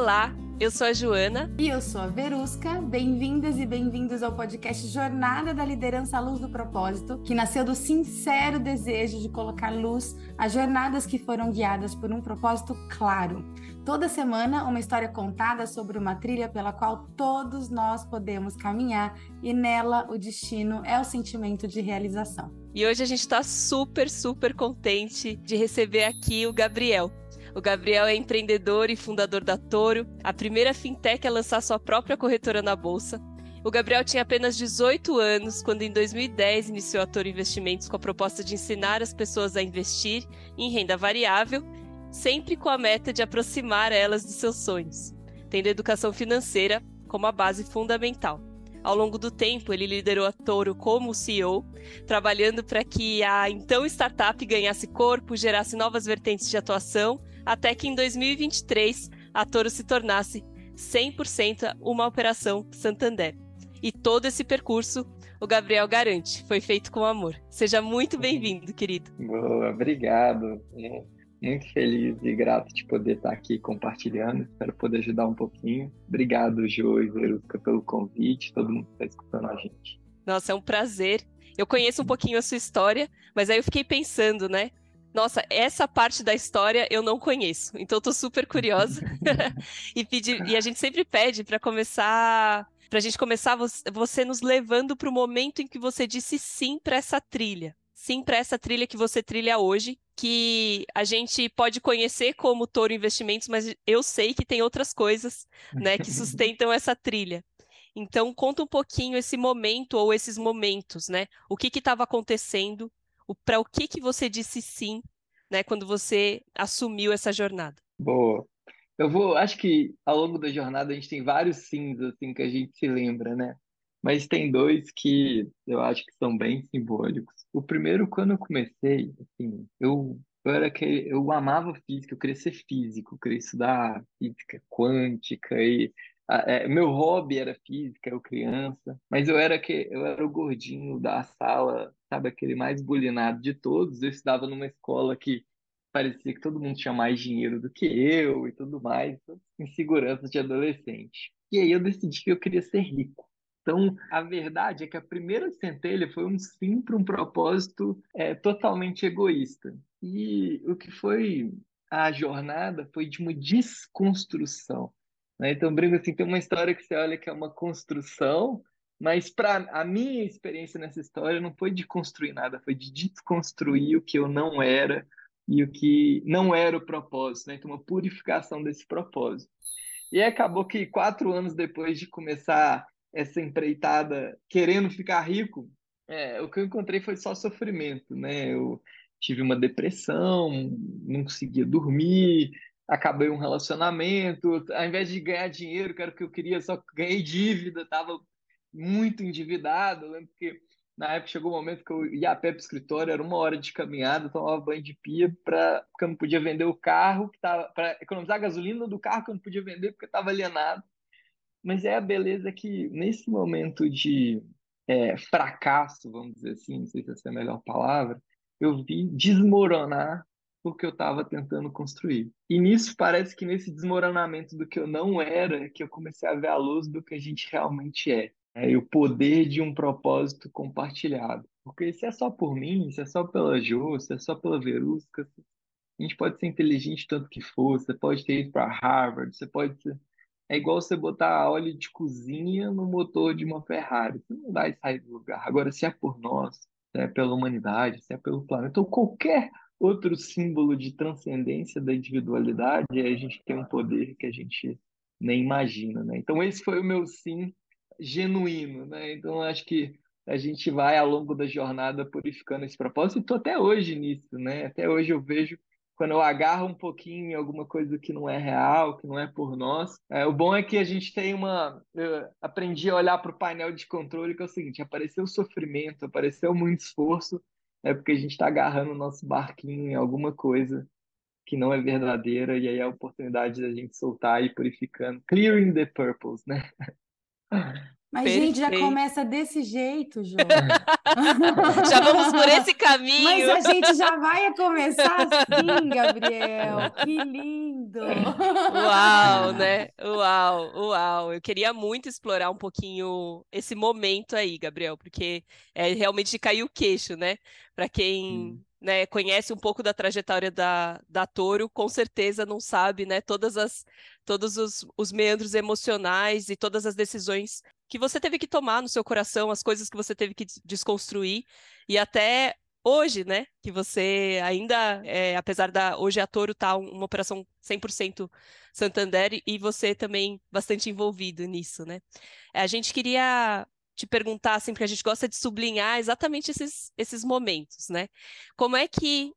Olá, eu sou a Joana. E eu sou a Verusca. Bem-vindas e bem-vindos ao podcast Jornada da Liderança à Luz do Propósito, que nasceu do sincero desejo de colocar luz às jornadas que foram guiadas por um propósito claro. Toda semana, uma história contada sobre uma trilha pela qual todos nós podemos caminhar e nela o destino é o sentimento de realização. E hoje a gente está super, super contente de receber aqui o Gabriel. O Gabriel é empreendedor e fundador da Toro, a primeira fintech a lançar sua própria corretora na bolsa. O Gabriel tinha apenas 18 anos quando, em 2010, iniciou a Toro Investimentos com a proposta de ensinar as pessoas a investir em renda variável, sempre com a meta de aproximar elas dos seus sonhos, tendo a educação financeira como a base fundamental. Ao longo do tempo, ele liderou a Toro como CEO, trabalhando para que a então startup ganhasse corpo, gerasse novas vertentes de atuação até que em 2023 a Toro se tornasse 100% uma operação Santander. E todo esse percurso, o Gabriel garante, foi feito com amor. Seja muito bem-vindo, querido. Boa, obrigado. É, muito feliz e grato de poder estar aqui compartilhando. Espero poder ajudar um pouquinho. Obrigado, Jo e Verusca, pelo convite, todo mundo que está escutando a gente. Nossa, é um prazer. Eu conheço um pouquinho a sua história, mas aí eu fiquei pensando, né? Nossa, essa parte da história eu não conheço, então eu tô super curiosa. e, pedir, e a gente sempre pede para começar, para a gente começar você nos levando para o momento em que você disse sim para essa trilha. Sim para essa trilha que você trilha hoje, que a gente pode conhecer como Toro Investimentos, mas eu sei que tem outras coisas, né, que sustentam essa trilha. Então, conta um pouquinho esse momento ou esses momentos, né? O que estava acontecendo para o que, que você disse sim, né, quando você assumiu essa jornada? Boa. Eu vou, acho que ao longo da jornada a gente tem vários sims assim que a gente se lembra, né? Mas tem dois que eu acho que são bem simbólicos. O primeiro, quando eu comecei, assim, eu, eu era que eu amava física, eu queria ser físico, eu queria estudar física quântica e é, meu hobby era física, eu criança, mas eu era que eu era o gordinho da sala, sabe, aquele mais bulinado de todos. Eu estudava numa escola que parecia que todo mundo tinha mais dinheiro do que eu e tudo mais, insegurança de adolescente. E aí eu decidi que eu queria ser rico. Então, a verdade é que a primeira centelha foi um sim para um propósito é, totalmente egoísta. E o que foi a jornada foi de uma desconstrução. Né? Então, brinco assim, tem uma história que você olha que é uma construção, mas para a minha experiência nessa história não foi de construir nada, foi de desconstruir o que eu não era e o que não era o propósito, né? Então, uma purificação desse propósito. E acabou que quatro anos depois de começar essa empreitada querendo ficar rico, é, o que eu encontrei foi só sofrimento, né? Eu tive uma depressão, não conseguia dormir, acabei um relacionamento, ao invés de ganhar dinheiro, que era o que eu queria, só ganhei dívida, estava muito endividado. Eu lembro que na época chegou o um momento que eu ia a pé para o escritório, era uma hora de caminhada, tomava banho de pia, pra, porque eu não podia vender o carro, para economizar a gasolina do carro que eu não podia vender porque estava alienado. Mas é a beleza que nesse momento de é, fracasso, vamos dizer assim, não sei se essa é a melhor palavra, eu vi desmoronar o que eu estava tentando construir. E nisso parece que nesse desmoronamento do que eu não era, que eu comecei a ver a luz do que a gente realmente é. é e o poder de um propósito compartilhado. Porque se é só por mim, se é só pela Jo, se é só pela Verusca, a gente pode ser inteligente tanto que for, você pode ter ido para Harvard, você pode ser... É igual você botar óleo de cozinha no motor de uma Ferrari. Você não vai sair do lugar. Agora, se é por nós, se é pela humanidade, se é pelo planeta, ou qualquer Outro símbolo de transcendência da individualidade é a gente ter um poder que a gente nem imagina, né? Então esse foi o meu sim genuíno, né? Então acho que a gente vai ao longo da jornada purificando esse propósito e estou até hoje nisso, né? Até hoje eu vejo quando eu agarro um pouquinho em alguma coisa que não é real, que não é por nós. É, o bom é que a gente tem uma. Eu aprendi a olhar para o painel de controle, que é o seguinte: apareceu sofrimento, apareceu muito esforço, é porque a gente está agarrando o nosso barquinho em alguma coisa que não é verdadeira, e aí é a oportunidade da gente soltar e purificando. Clearing the purples, né? Mas, Perfeito. gente, já começa desse jeito, Jô. já vamos por esse caminho. Mas a gente já vai começar assim, Gabriel. Que lindo! Uau, né? Uau, uau. Eu queria muito explorar um pouquinho esse momento aí, Gabriel, porque é realmente de cair o queixo, né? Para quem. Hum né, conhece um pouco da trajetória da, da Toro, com certeza não sabe, né, todas as, todos os, os meandros emocionais e todas as decisões que você teve que tomar no seu coração, as coisas que você teve que desconstruir, e até hoje, né, que você ainda, é, apesar da, hoje a Toro tá uma operação 100% Santander, e você também bastante envolvido nisso, né. A gente queria te perguntar, assim, porque a gente gosta de sublinhar exatamente esses, esses momentos, né? Como é que,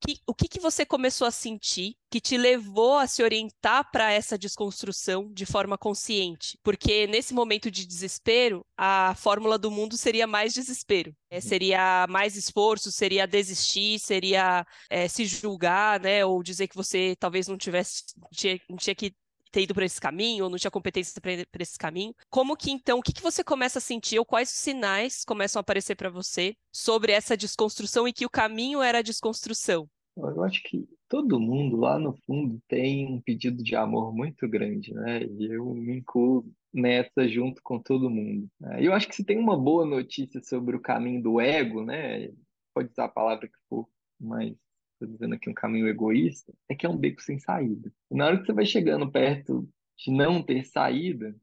que o que, que você começou a sentir que te levou a se orientar para essa desconstrução de forma consciente? Porque nesse momento de desespero, a fórmula do mundo seria mais desespero. É, uhum. seria mais esforço, seria desistir, seria é, se julgar, né? Ou dizer que você talvez não tivesse, tinha, não tinha que ter ido para esse caminho, ou não tinha competência para esse caminho. Como que então, o que, que você começa a sentir, ou quais sinais começam a aparecer para você sobre essa desconstrução e que o caminho era a desconstrução? Eu acho que todo mundo lá no fundo tem um pedido de amor muito grande, né? E eu me incluo nessa junto com todo mundo. Né? Eu acho que se tem uma boa notícia sobre o caminho do ego, né? Pode usar a palavra que for, mas estou dizendo aqui um caminho egoísta, é que é um beco sem saída. E na hora que você vai chegando perto de não ter saída,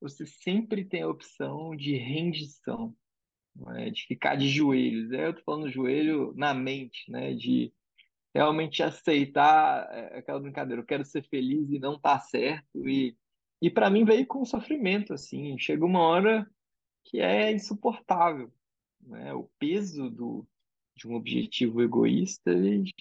você sempre tem a opção de rendição, é? de ficar de joelhos. É, eu estou falando joelho na mente, né? de realmente aceitar é, aquela brincadeira. Eu quero ser feliz e não tá certo. E, e para mim veio com sofrimento, assim. Chega uma hora que é insuportável. Né? O peso do, de um objetivo egoísta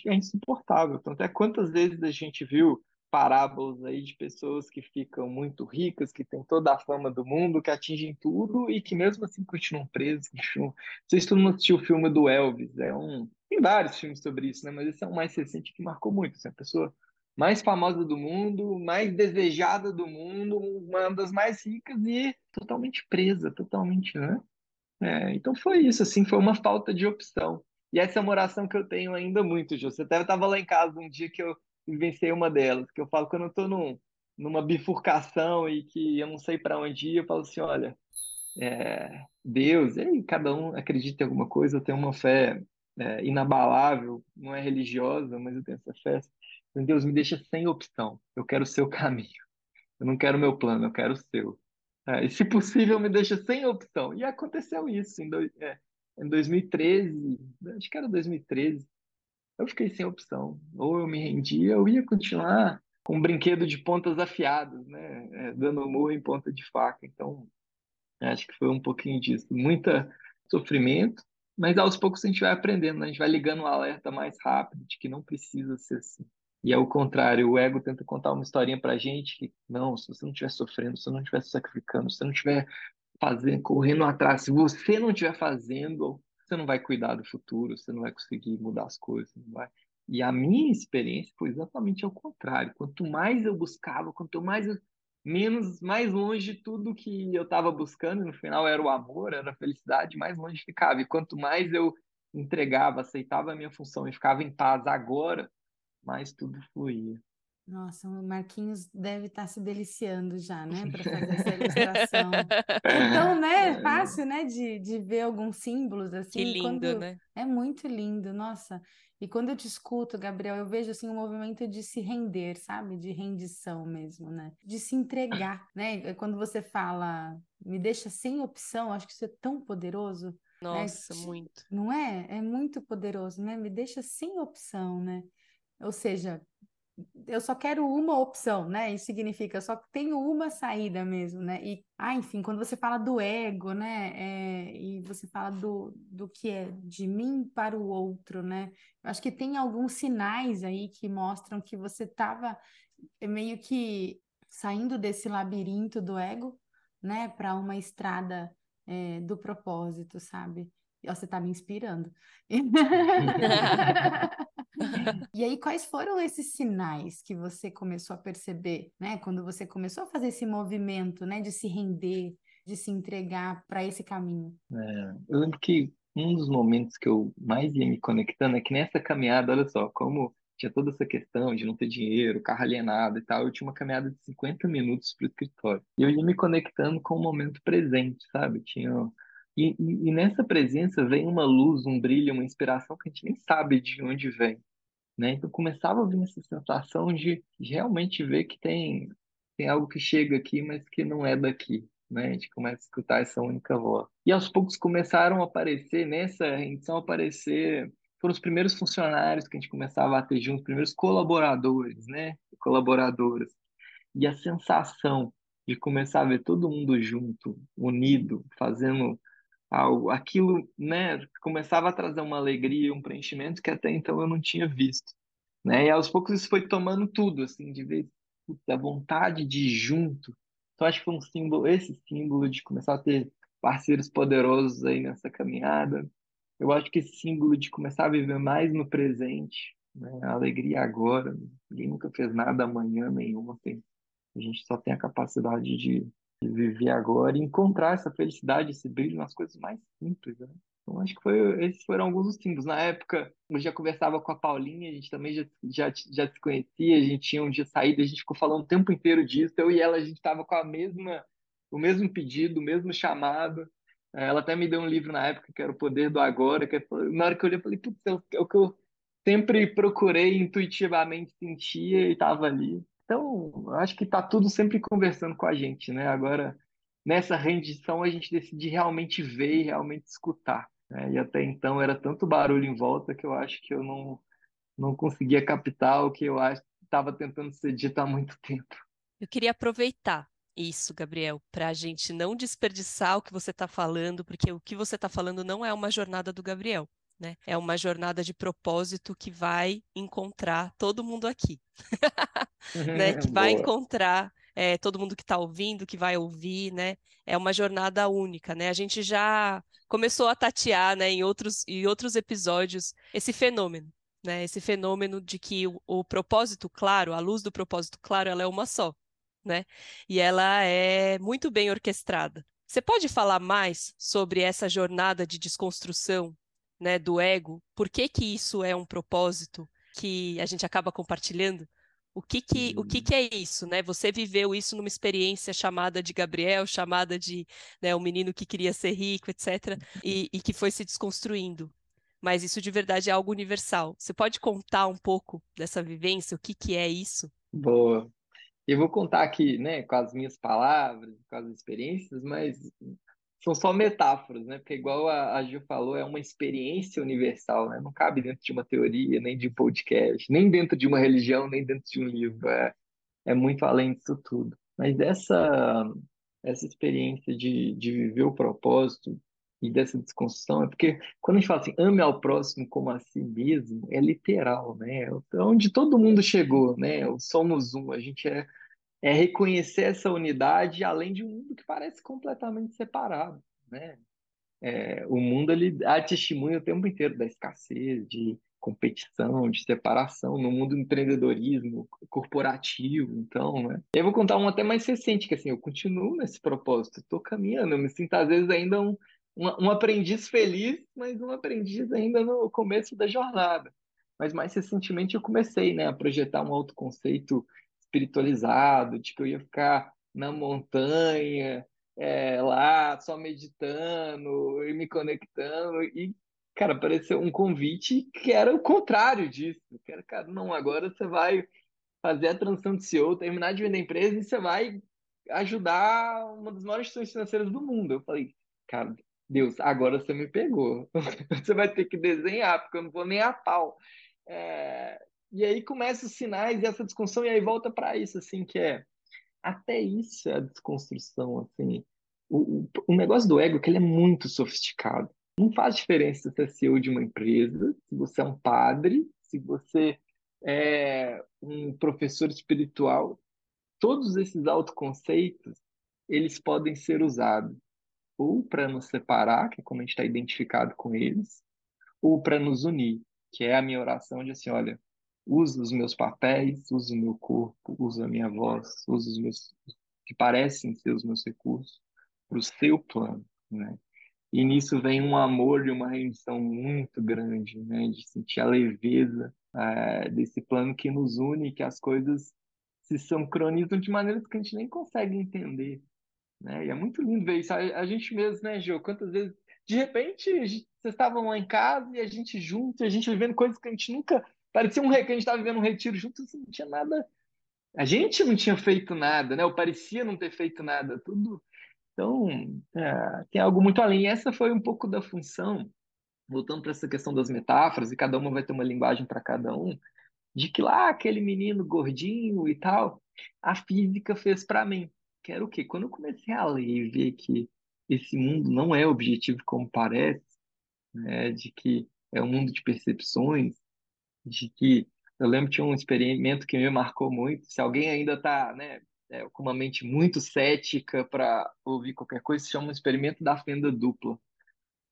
é insuportável. Tanto é quantas vezes a gente viu parábolas aí de pessoas que ficam muito ricas, que têm toda a fama do mundo, que atingem tudo e que mesmo assim continuam presos. Continuam... Não sei se todo mundo assistiu o filme do Elvis, é um... tem vários filmes sobre isso, né? mas esse é o mais recente que marcou muito. Assim, a pessoa mais famosa do mundo, mais desejada do mundo, uma das mais ricas e totalmente presa, totalmente, né? É, então foi isso, assim, foi uma falta de opção. E essa é uma oração que eu tenho ainda muito, Jô. Você até estava lá em casa um dia que eu vivenciei uma delas, que eu falo quando eu estou num, numa bifurcação e que eu não sei para onde ir, eu falo assim, olha, é, Deus, e cada um acredita em alguma coisa, eu tenho uma fé é, inabalável, não é religiosa, mas eu tenho essa fé. Então, Deus me deixa sem opção, eu quero o seu caminho. Eu não quero o meu plano, eu quero o seu. É, e se possível, me deixa sem opção. E aconteceu isso. Em dois, é, em 2013, acho que era 2013, eu fiquei sem opção. Ou eu me rendia, ou ia continuar com um brinquedo de pontas afiadas, né? É, dando murro em ponta de faca. Então, acho que foi um pouquinho disso. Muita sofrimento, mas aos poucos a gente vai aprendendo, né? a gente vai ligando o um alerta mais rápido de que não precisa ser assim. E é o contrário, o ego tenta contar uma historinha pra gente que, não, se você não estiver sofrendo, se você não estiver sacrificando, se você não estiver fazendo, correndo atrás. Se você não estiver fazendo, você não vai cuidar do futuro, você não vai conseguir mudar as coisas, não vai. E a minha experiência foi exatamente ao contrário. Quanto mais eu buscava, quanto mais eu, menos mais longe tudo que eu estava buscando, no final era o amor, era a felicidade, mais longe ficava. E quanto mais eu entregava, aceitava a minha função e ficava em paz agora, mais tudo fluía. Nossa, o Marquinhos deve estar tá se deliciando já, né, para fazer essa ilustração. Então, né, é fácil, né, de, de ver alguns símbolos assim. Que lindo, quando... né? É muito lindo, nossa. E quando eu te escuto, Gabriel, eu vejo assim um movimento de se render, sabe? De rendição mesmo, né? De se entregar, né? É quando você fala, me deixa sem opção, acho que isso é tão poderoso. Né? Nossa, né? muito. Não é? É muito poderoso, né? Me deixa sem opção, né? Ou seja, eu só quero uma opção, né? Isso significa eu só tenho uma saída mesmo, né? E, ah, enfim, quando você fala do ego, né? É, e você fala do, do que é de mim para o outro, né? Eu acho que tem alguns sinais aí que mostram que você estava meio que saindo desse labirinto do ego, né? Para uma estrada é, do propósito, sabe? Você está me inspirando. e aí, quais foram esses sinais que você começou a perceber, né? Quando você começou a fazer esse movimento, né? De se render, de se entregar para esse caminho? É, eu lembro que um dos momentos que eu mais ia me conectando é que nessa caminhada, olha só, como tinha toda essa questão de não ter dinheiro, carro alienado e tal, eu tinha uma caminhada de 50 minutos para o escritório. E eu ia me conectando com o momento presente, sabe? Tinha e, e, e, nessa presença vem uma luz, um brilho, uma inspiração que a gente nem sabe de onde vem, né? Então começava a vir essa sensação de, realmente ver que tem tem algo que chega aqui, mas que não é daqui, né? A gente começa a escutar essa única voz. E aos poucos começaram a aparecer nessa rendição aparecer foram os primeiros funcionários que a gente começava a ter junto, os primeiros colaboradores, né? Colaboradoras. E a sensação de começar a ver todo mundo junto, unido, fazendo algo, aquilo, né, começava a trazer uma alegria, um preenchimento que até então eu não tinha visto, né? E aos poucos isso foi tomando tudo, assim, de ver a vontade de ir junto. Então acho que foi um símbolo, esse símbolo de começar a ter parceiros poderosos aí nessa caminhada, eu acho que esse símbolo de começar a viver mais no presente, né? a alegria agora, ninguém nunca fez nada amanhã nem ontem. A gente só tem a capacidade de, de viver agora e encontrar essa felicidade, esse brilho nas coisas mais simples. Né? Então, acho que foi, esses foram alguns dos símbolos. Na época, eu já conversava com a Paulinha, a gente também já, já, já se conhecia, a gente tinha um dia saído, a gente ficou falando o tempo inteiro disso. Eu e ela, a gente estava com a mesma, o mesmo pedido, o mesmo chamado. É, ela até me deu um livro na época que era O Poder do Agora, que na hora que eu olhei, eu falei, putz, é o que eu sempre procurei intuitivamente sentia e estava ali. Então, acho que está tudo sempre conversando com a gente, né? Agora, nessa rendição, a gente decide realmente ver e realmente escutar. Né? E até então era tanto barulho em volta que eu acho que eu não, não conseguia captar o que eu estava tentando ser dito há muito tempo. Eu queria aproveitar isso, Gabriel, para a gente não desperdiçar o que você está falando, porque o que você está falando não é uma jornada do Gabriel, né? É uma jornada de propósito que vai encontrar todo mundo aqui, né? Que vai encontrar é, todo mundo que está ouvindo, que vai ouvir, né? É uma jornada única, né? A gente já começou a tatear, né, em outros, em outros episódios, esse fenômeno. Né, esse fenômeno de que o, o propósito claro, a luz do propósito claro, ela é uma só né? E ela é muito bem orquestrada. Você pode falar mais sobre essa jornada de desconstrução, né, do ego? Por que que isso é um propósito que a gente acaba compartilhando? O que que, o que que é isso, né? Você viveu isso numa experiência chamada de Gabriel, chamada de né, um menino que queria ser rico, etc., e, e que foi se desconstruindo. Mas isso de verdade é algo universal. Você pode contar um pouco dessa vivência? O que que é isso? Boa. Eu vou contar aqui, né, com as minhas palavras, com as experiências, mas são só metáforas, né? Porque igual a, a Gil falou, é uma experiência universal, né? Não cabe dentro de uma teoria, nem de podcast, nem dentro de uma religião, nem dentro de um livro. É, é muito além disso tudo. Mas essa essa experiência de, de viver o propósito e dessa desconstrução é porque quando a gente fala assim, ame ao próximo como a si mesmo, é literal, né? É onde todo mundo chegou, né? Somos um, a gente é, é reconhecer essa unidade além de um mundo que parece completamente separado, né? É, o mundo ele dá testemunho o tempo inteiro da escassez, de competição, de separação no mundo do empreendedorismo corporativo, então, né? Eu vou contar um até mais recente, que assim, eu continuo nesse propósito, estou caminhando, eu me sinto às vezes ainda um, um, um aprendiz feliz, mas um aprendiz ainda no começo da jornada. Mas mais recentemente eu comecei, né, a projetar um autoconceito espiritualizado, que eu ia ficar na montanha, é, lá só meditando e me conectando e cara apareceu um convite que era o contrário disso que era cara não agora você vai fazer a transição de CEO terminar de vender a empresa e você vai ajudar uma das maiores instituições financeiras do mundo eu falei cara Deus, agora você me pegou. Você vai ter que desenhar, porque eu não vou nem a pau. É... E aí começam os sinais e essa desconstrução, e aí volta para isso, assim, que é até isso é a desconstrução, assim. O, o, negócio do ego é que ele é muito sofisticado. Não faz diferença se você é CEO de uma empresa, se você é um padre, se você é um professor espiritual. Todos esses autoconceitos, eles podem ser usados ou para nos separar, que é como a gente está identificado com eles, ou para nos unir, que é a minha oração de assim, olha, usa os meus papéis, usa o meu corpo, usa a minha voz, usa os meus que parecem ser os meus recursos, para o seu plano, né? E nisso vem um amor e uma rendição muito grande, né? De sentir a leveza é, desse plano que nos une, que as coisas se sincronizam de maneiras que a gente nem consegue entender, né? E é muito lindo ver isso. A, a gente mesmo, né, Gil? Quantas vezes, de repente, vocês estavam lá em casa e a gente junto, a gente vivendo coisas que a gente nunca. Parecia um que a gente estava vivendo um retiro junto, assim, não tinha nada. A gente não tinha feito nada, né? Ou parecia não ter feito nada, tudo então, é, tem algo muito além. E essa foi um pouco da função, voltando para essa questão das metáforas, e cada uma vai ter uma linguagem para cada um, de que lá aquele menino gordinho e tal, a física fez para mim. Que era o quê? Quando eu comecei a ler e ver que esse mundo não é objetivo como parece, né, de que é um mundo de percepções, de que eu lembro tinha um experimento que me marcou muito. Se alguém ainda está né, é, com uma mente muito cética para ouvir qualquer coisa, se chama um experimento da fenda dupla,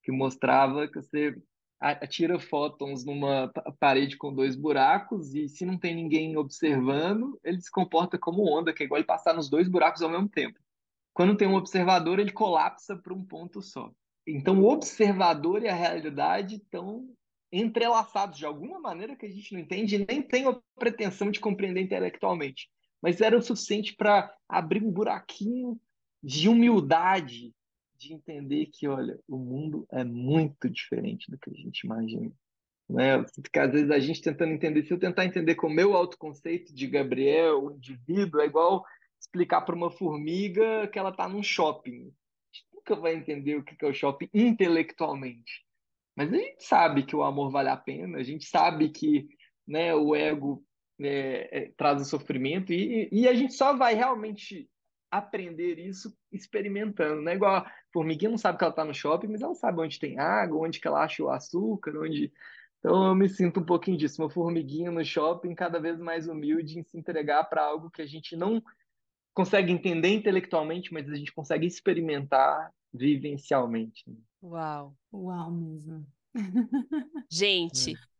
que mostrava que você atira fótons numa parede com dois buracos e se não tem ninguém observando, ele se comporta como onda, que é igual ele passar nos dois buracos ao mesmo tempo. Quando tem um observador, ele colapsa para um ponto só. Então, o observador e a realidade estão entrelaçados de alguma maneira que a gente não entende e nem tem a pretensão de compreender intelectualmente mas era o suficiente para abrir um buraquinho de humildade, de entender que, olha, o mundo é muito diferente do que a gente imagina. Né? Porque às vezes a gente tentando entender, se eu tentar entender com o meu autoconceito de Gabriel, o indivíduo, é igual explicar para uma formiga que ela está num shopping. A gente nunca vai entender o que é o shopping intelectualmente. Mas a gente sabe que o amor vale a pena, a gente sabe que né, o ego é, é, trazem sofrimento e, e a gente só vai realmente aprender isso experimentando, né? Igual a formiguinha não sabe que ela está no shopping, mas ela sabe onde tem água, onde que ela acha o açúcar, onde... Então eu me sinto um pouquinho disso, uma formiguinha no shopping cada vez mais humilde em se entregar para algo que a gente não consegue entender intelectualmente, mas a gente consegue experimentar vivencialmente. Né? Uau! Uau mesmo. Gente, é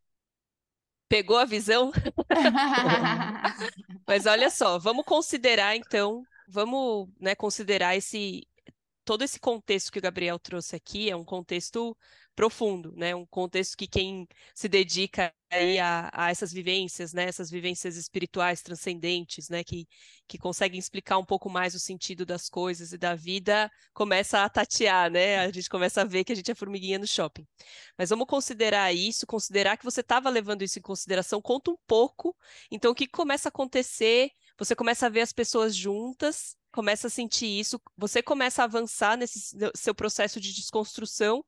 Pegou a visão? Mas olha só, vamos considerar então, vamos né, considerar esse todo esse contexto que o Gabriel trouxe aqui é um contexto profundo, né? Um contexto que quem se dedica a, a, essas vivências, né? Essas vivências espirituais transcendentes, né? Que, que conseguem explicar um pouco mais o sentido das coisas e da vida, começa a tatear, né? A gente começa a ver que a gente é formiguinha no shopping. Mas vamos considerar isso, considerar que você estava levando isso em consideração, conta um pouco. Então, o que começa a acontecer? Você começa a ver as pessoas juntas, começa a sentir isso, você começa a avançar nesse seu processo de desconstrução,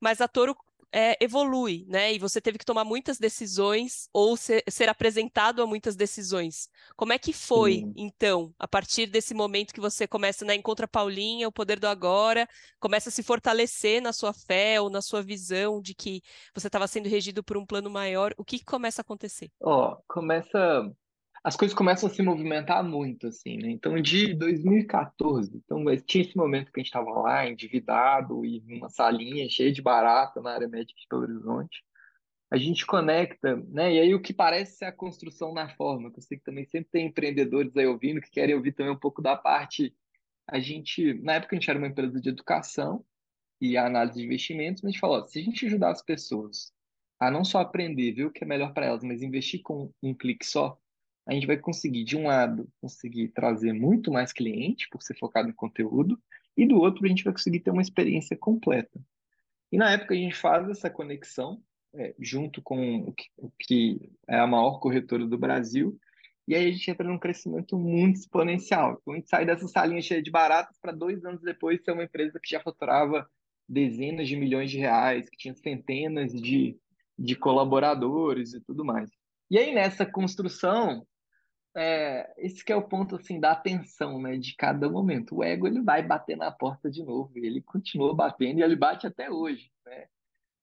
mas a Toro é, evolui, né? E você teve que tomar muitas decisões ou ser, ser apresentado a muitas decisões. Como é que foi, Sim. então, a partir desse momento que você começa, né, encontra Paulinha, o poder do agora, começa a se fortalecer na sua fé ou na sua visão de que você estava sendo regido por um plano maior, o que, que começa a acontecer? Ó, oh, começa as coisas começam a se movimentar muito, assim, né? Então, de 2014, então, tinha esse momento que a gente estava lá, endividado, e numa salinha cheia de barata na área médica de Belo Horizonte. A gente conecta, né? E aí o que parece ser a construção na forma, que eu sei que também sempre tem empreendedores aí ouvindo, que querem ouvir também um pouco da parte. A gente, na época, a gente era uma empresa de educação e análise de investimentos, mas a gente falou, ó, se a gente ajudar as pessoas a não só aprender, ver o que é melhor para elas, mas investir com um clique só, a gente vai conseguir, de um lado, conseguir trazer muito mais cliente, por ser focado em conteúdo, e do outro, a gente vai conseguir ter uma experiência completa. E na época a gente faz essa conexão, é, junto com o que, o que, é a maior corretora do Brasil, e aí a gente entra num crescimento muito exponencial. Então a gente sai dessa salinha cheia de baratas para dois anos depois ser uma empresa que já faturava dezenas de milhões de reais, que tinha centenas de, de colaboradores e tudo mais. E aí nessa construção, é, esse é o ponto assim da atenção, né, de cada momento. O ego ele vai bater na porta de novo, ele continua batendo e ele bate até hoje, né?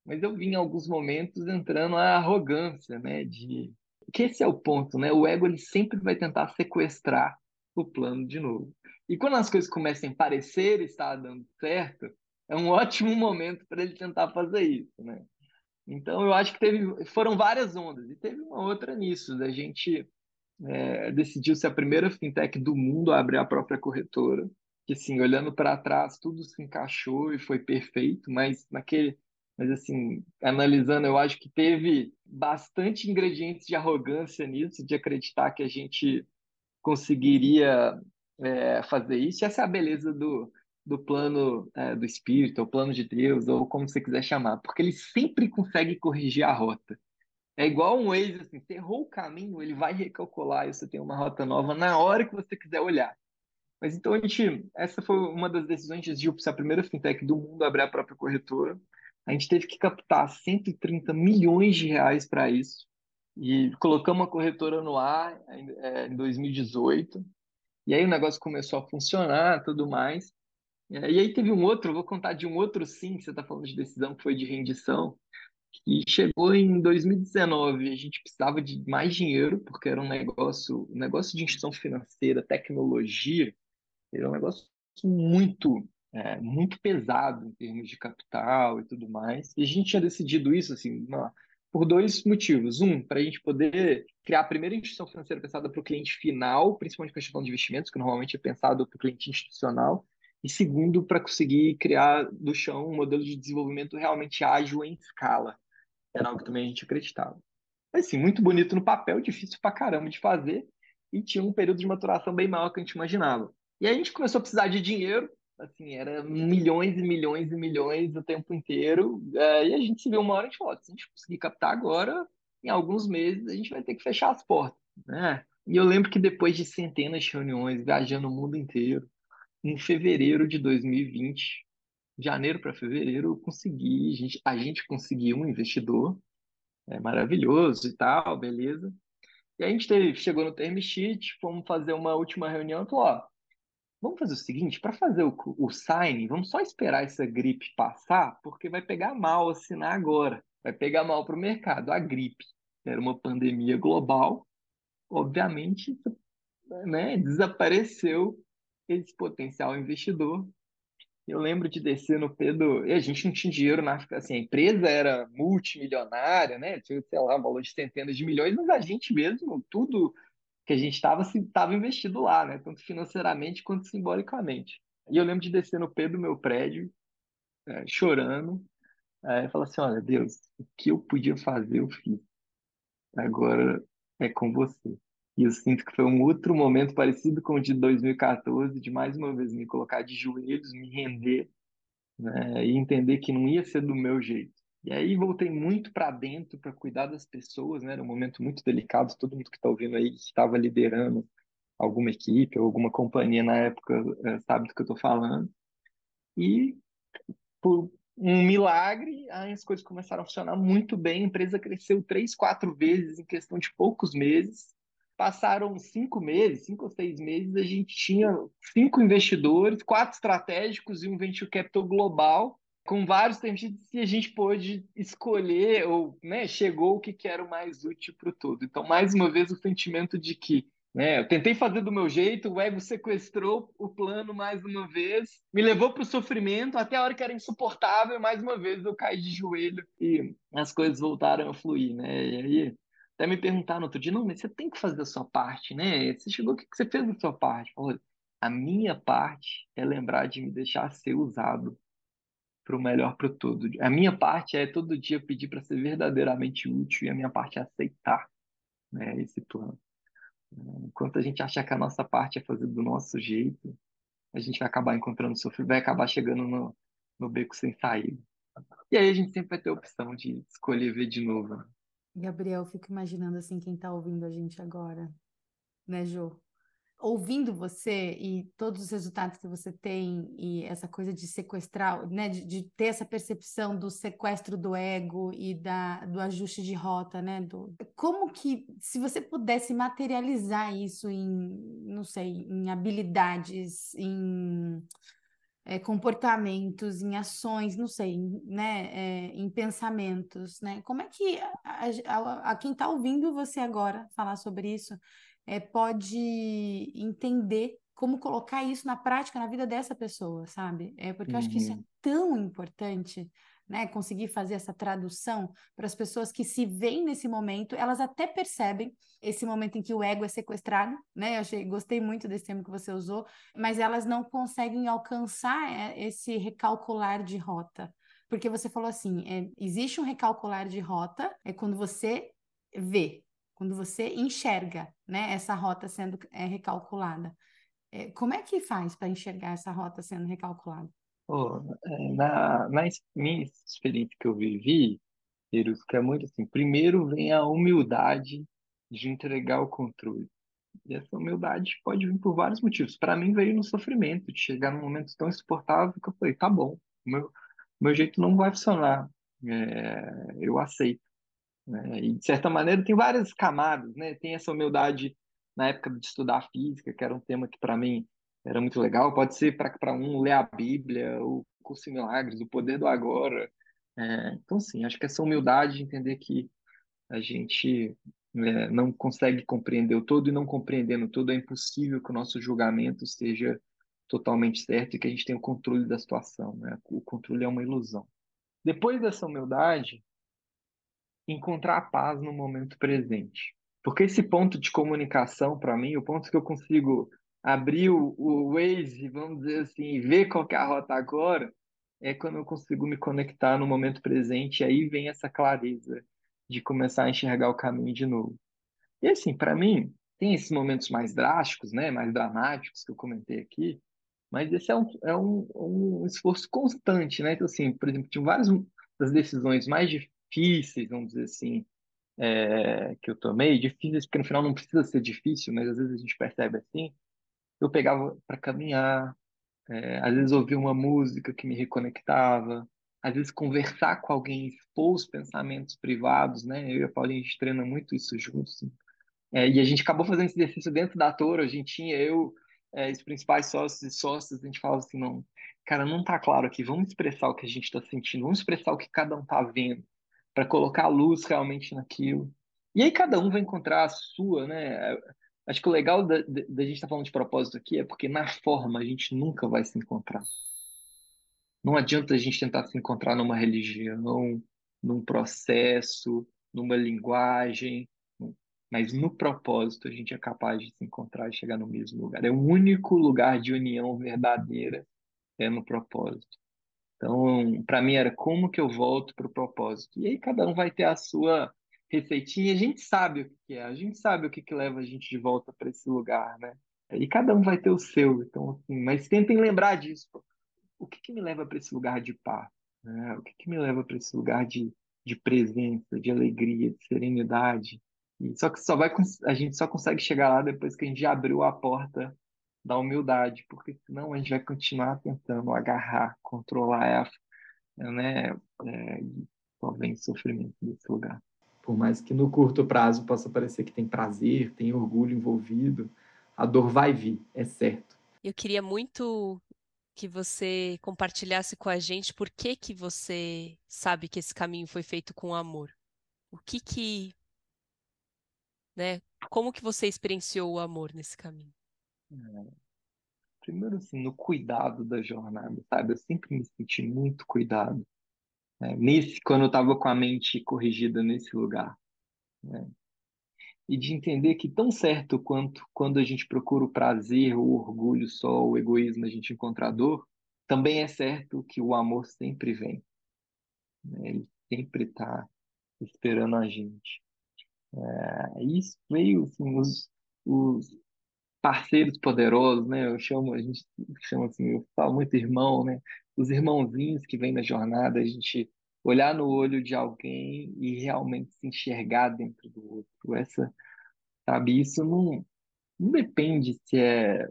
Mas eu vi em alguns momentos entrando a arrogância, né, de que esse é o ponto, né? O ego ele sempre vai tentar sequestrar o plano de novo. E quando as coisas começam a parecer estar dando certo, é um ótimo momento para ele tentar fazer isso, né? Então eu acho que teve, foram várias ondas e teve uma outra nisso da gente é, decidiu ser a primeira fintech do mundo a abrir a própria corretora, que assim, olhando para trás, tudo se encaixou e foi perfeito, mas naquele, mas assim, analisando, eu acho que teve bastante ingredientes de arrogância nisso, de acreditar que a gente conseguiria é, fazer isso. E essa é a beleza do, do plano é, do Espírito, o plano de Deus, ou como você quiser chamar, porque ele sempre consegue corrigir a rota. É igual um Waze, assim, você errou o caminho, ele vai recalcular e você tem uma rota nova na hora que você quiser olhar. Mas então a gente, essa foi uma das decisões de Zilp, a primeira fintech do mundo a abrir a própria corretora. A gente teve que captar 130 milhões de reais para isso e colocamos uma corretora no ar é, em 2018. E aí o negócio começou a funcionar, tudo mais. E aí teve um outro, vou contar de um outro sim, que você está falando de decisão, que foi de rendição, que chegou em 2019. A gente precisava de mais dinheiro, porque era um negócio, um negócio de instituição financeira, tecnologia, era um negócio muito, é, muito pesado em termos de capital e tudo mais. E a gente tinha decidido isso assim, por dois motivos. Um, para a gente poder criar a primeira instituição financeira pensada para o cliente final, principalmente gestão de investimentos, que normalmente é pensado para o cliente institucional. E segundo, para conseguir criar do chão um modelo de desenvolvimento realmente ágil em escala. Era algo que também a gente acreditava. Mas, assim, muito bonito no papel, difícil pra caramba de fazer, e tinha um período de maturação bem maior que a gente imaginava. E aí a gente começou a precisar de dinheiro, assim, era milhões e milhões e milhões o tempo inteiro, é, e a gente se viu uma hora e a gente falou, se a gente conseguir captar agora, em alguns meses a gente vai ter que fechar as portas, né? E eu lembro que depois de centenas de reuniões, viajando o mundo inteiro, em fevereiro de 2020, janeiro para fevereiro, eu consegui, a gente, a gente conseguiu um investidor é, maravilhoso e tal, beleza. E a gente teve, chegou no term sheet, fomos fazer uma última reunião, falou, ó, vamos fazer o seguinte, para fazer o, o sign, vamos só esperar essa gripe passar, porque vai pegar mal assinar agora, vai pegar mal para o mercado. A gripe era uma pandemia global, obviamente, né, desapareceu esse potencial investidor. Eu lembro de descer no Pedro, e a gente não tinha dinheiro na assim, a empresa era multimilionária, né? Tinha, sei lá, um valor de centenas de milhões, mas a gente mesmo, tudo que a gente estava estava investido lá, né? Tanto financeiramente quanto simbolicamente. E eu lembro de descer no Pedro do meu prédio, é, chorando, e falar assim, olha, Deus, o que eu podia fazer, eu fiz. Agora é com você. E eu sinto que foi um outro momento parecido com o de 2014, de mais uma vez me colocar de joelhos, me render, né, e entender que não ia ser do meu jeito. E aí voltei muito para dentro para cuidar das pessoas, né? Era um momento muito delicado, todo mundo que está ouvindo aí que estava liderando alguma equipe ou alguma companhia na época é, sabe do que eu estou falando. E por um milagre, as coisas começaram a funcionar muito bem, a empresa cresceu três, quatro vezes em questão de poucos meses passaram cinco meses, cinco ou seis meses, a gente tinha cinco investidores, quatro estratégicos e um venture capital global, com vários termos e a gente pôde escolher, ou né, chegou o que, que era o mais útil para o todo. Então, mais uma vez, o sentimento de que né, eu tentei fazer do meu jeito, o ego sequestrou o plano mais uma vez, me levou para o sofrimento até a hora que era insuportável, mais uma vez eu caí de joelho e as coisas voltaram a fluir, né? E aí até me perguntar no outro dia, não, mas você tem que fazer a sua parte, né? Você chegou, o que você fez da sua parte? A minha parte é lembrar de me deixar ser usado para o melhor para todo. A minha parte é todo dia pedir para ser verdadeiramente útil e a minha parte é aceitar né, esse plano. Enquanto a gente achar que a nossa parte é fazer do nosso jeito, a gente vai acabar encontrando sofrimento, vai acabar chegando no, no beco sem saída. E aí a gente sempre vai ter a opção de escolher ver de novo. Gabriel, fico imaginando assim quem está ouvindo a gente agora, né, Jô? Ouvindo você e todos os resultados que você tem e essa coisa de sequestrar, né, de, de ter essa percepção do sequestro do ego e da, do ajuste de rota, né, do, como que, se você pudesse materializar isso em, não sei, em habilidades, em é, comportamentos, em ações, não sei, né, é, em pensamentos, né? Como é que a, a, a quem está ouvindo você agora falar sobre isso é, pode entender como colocar isso na prática na vida dessa pessoa, sabe? É porque eu acho que isso é uhum. tão importante né, conseguir fazer essa tradução para as pessoas que se veem nesse momento, elas até percebem esse momento em que o ego é sequestrado, né? Eu achei, gostei muito desse termo que você usou, mas elas não conseguem alcançar é, esse recalcular de rota. Porque você falou assim, é, existe um recalcular de rota, é quando você vê, quando você enxerga, né, essa rota sendo é, recalculada. É, como é que faz para enxergar essa rota sendo recalculada? Oh, na, na minha experiência que eu vivi, que é muito assim, primeiro vem a humildade de entregar o controle. E essa humildade pode vir por vários motivos. Para mim veio no sofrimento, de chegar num momento tão insuportável que eu falei, tá bom, meu, meu jeito não vai funcionar, é, eu aceito. Né? E, de certa maneira, tem várias camadas, né? Tem essa humildade na época de estudar física, que era um tema que para mim era muito legal. Pode ser para um ler a Bíblia, o curso em milagres, o poder do agora. É, então, sim, acho que essa humildade de entender que a gente é, não consegue compreender o todo e não compreendendo o todo é impossível que o nosso julgamento seja totalmente certo e que a gente tenha o controle da situação. Né? O controle é uma ilusão. Depois dessa humildade, encontrar a paz no momento presente. Porque esse ponto de comunicação, para mim, o ponto que eu consigo abrir o, o Waze, vamos dizer assim, ver qual é a rota agora, é quando eu consigo me conectar no momento presente, e aí vem essa clareza de começar a enxergar o caminho de novo. E assim, para mim, tem esses momentos mais drásticos, né, mais dramáticos que eu comentei aqui, mas esse é um, é um, um esforço constante, né? Então, assim, por exemplo, tinha várias das decisões mais difíceis, vamos dizer assim, é, que eu tomei, difíceis, porque no final não precisa ser difícil, mas às vezes a gente percebe assim, eu pegava para caminhar, é, às vezes ouvir uma música que me reconectava, às vezes conversar com alguém, expor os pensamentos privados, né? Eu e a Paulinha, a gente treina muito isso juntos. Assim. É, e a gente acabou fazendo esse exercício dentro da Toro, a gente tinha eu, é, os principais sócios e sócias, a gente falava assim, não, cara, não tá claro aqui, vamos expressar o que a gente está sentindo, vamos expressar o que cada um tá vendo, para colocar a luz realmente naquilo. E aí cada um vai encontrar a sua, né? Acho que o legal da, da gente estar tá falando de propósito aqui é porque na forma a gente nunca vai se encontrar. Não adianta a gente tentar se encontrar numa religião, num processo, numa linguagem, mas no propósito a gente é capaz de se encontrar e chegar no mesmo lugar. É o único lugar de união verdadeira é no propósito. Então, para mim era como que eu volto para o propósito. E aí cada um vai ter a sua receitinha, a gente sabe o que é, a gente sabe o que, que leva a gente de volta para esse lugar, né? E cada um vai ter o seu, então assim, mas tentem lembrar disso. O que, que me leva para esse lugar de paz? Né? O que, que me leva para esse lugar de, de presença, de alegria, de serenidade? E só que só vai a gente só consegue chegar lá depois que a gente abriu a porta da humildade, porque senão a gente vai continuar tentando agarrar, controlar, né? É, só vem sofrimento desse lugar. Por mais que no curto prazo possa parecer que tem prazer, tem orgulho envolvido, a dor vai vir, é certo. Eu queria muito que você compartilhasse com a gente por que que você sabe que esse caminho foi feito com amor. O que que, né? Como que você experienciou o amor nesse caminho? É. Primeiro, assim, no cuidado da jornada, sabe? Eu sempre me senti muito cuidado né? nesse, quando eu estava com a mente corrigida nesse lugar. Né? E de entender que tão certo quanto quando a gente procura o prazer, o orgulho só, o egoísmo, a gente encontra a dor, também é certo que o amor sempre vem. Né? Ele sempre está esperando a gente. É, isso veio, assim, os, os parceiros poderosos, né? Eu chamo, a gente chama assim, eu falo muito irmão, né? Os irmãozinhos que vêm na jornada, a gente olhar no olho de alguém e realmente se enxergar dentro do outro. Essa, sabe, isso não, não depende se é